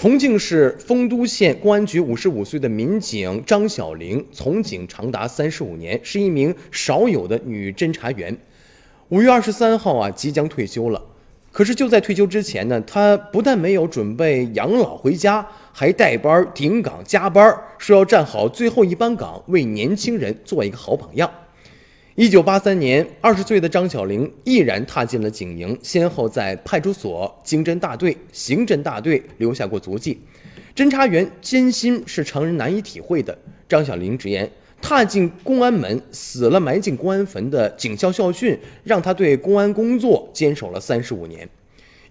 重庆市丰都县公安局五十五岁的民警张小玲从警长达三十五年，是一名少有的女侦查员。五月二十三号啊，即将退休了。可是就在退休之前呢，她不但没有准备养老回家，还带班顶岗加班，说要站好最后一班岗，为年轻人做一个好榜样。一九八三年，二十岁的张小玲毅然踏进了警营，先后在派出所、经侦大队、刑侦大队留下过足迹。侦查员艰辛是常人难以体会的。张小玲直言，踏进公安门，死了埋进公安坟的警校校训，让他对公安工作坚守了三十五年。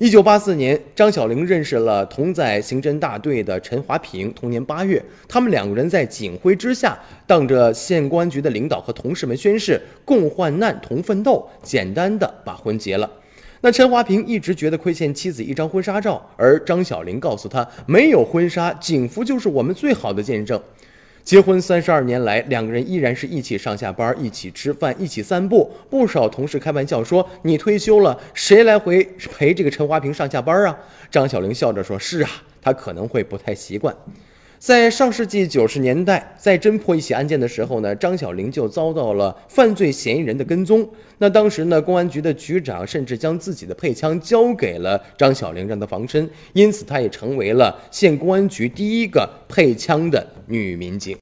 一九八四年，张小玲认识了同在刑侦大队的陈华平。同年八月，他们两个人在警徽之下，当着县公安局的领导和同事们宣誓，共患难同奋斗，简单的把婚结了。那陈华平一直觉得亏欠妻子一张婚纱照，而张小玲告诉他，没有婚纱，警服就是我们最好的见证。结婚三十二年来，两个人依然是一起上下班，一起吃饭，一起散步。不少同事开玩笑说：“你退休了，谁来回陪这个陈华平上下班啊？”张小玲笑着说：“是啊，他可能会不太习惯。”在上世纪九十年代，在侦破一起案件的时候呢，张小玲就遭到了犯罪嫌疑人的跟踪。那当时呢，公安局的局长甚至将自己的配枪交给了张小玲，让她防身。因此，她也成为了县公安局第一个配枪的女民警。